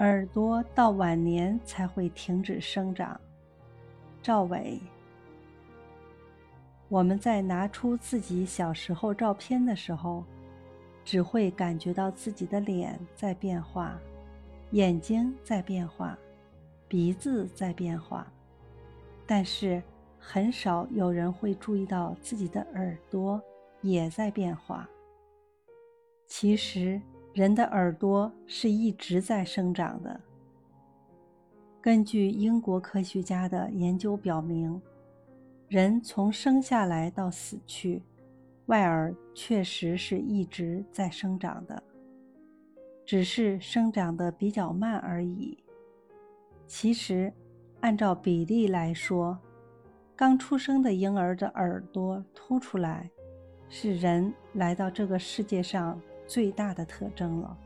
耳朵到晚年才会停止生长。赵伟，我们在拿出自己小时候照片的时候，只会感觉到自己的脸在变化，眼睛在变化，鼻子在变化，但是很少有人会注意到自己的耳朵也在变化。其实。人的耳朵是一直在生长的。根据英国科学家的研究表明，人从生下来到死去，外耳确实是一直在生长的，只是生长的比较慢而已。其实，按照比例来说，刚出生的婴儿的耳朵凸出来，是人来到这个世界上。最大的特征了。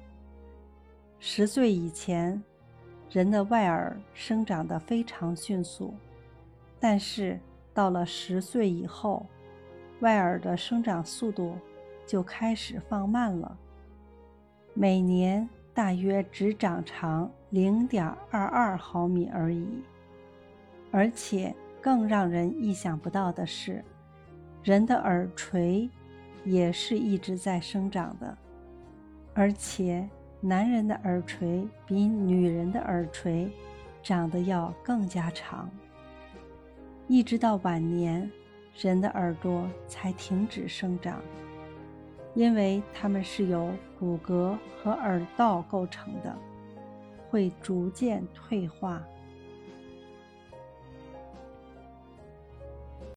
十岁以前，人的外耳生长得非常迅速，但是到了十岁以后，外耳的生长速度就开始放慢了，每年大约只长长零点二二毫米而已。而且更让人意想不到的是，人的耳垂也是一直在生长的。而且，男人的耳垂比女人的耳垂长得要更加长。一直到晚年，人的耳朵才停止生长，因为它们是由骨骼和耳道构成的，会逐渐退化。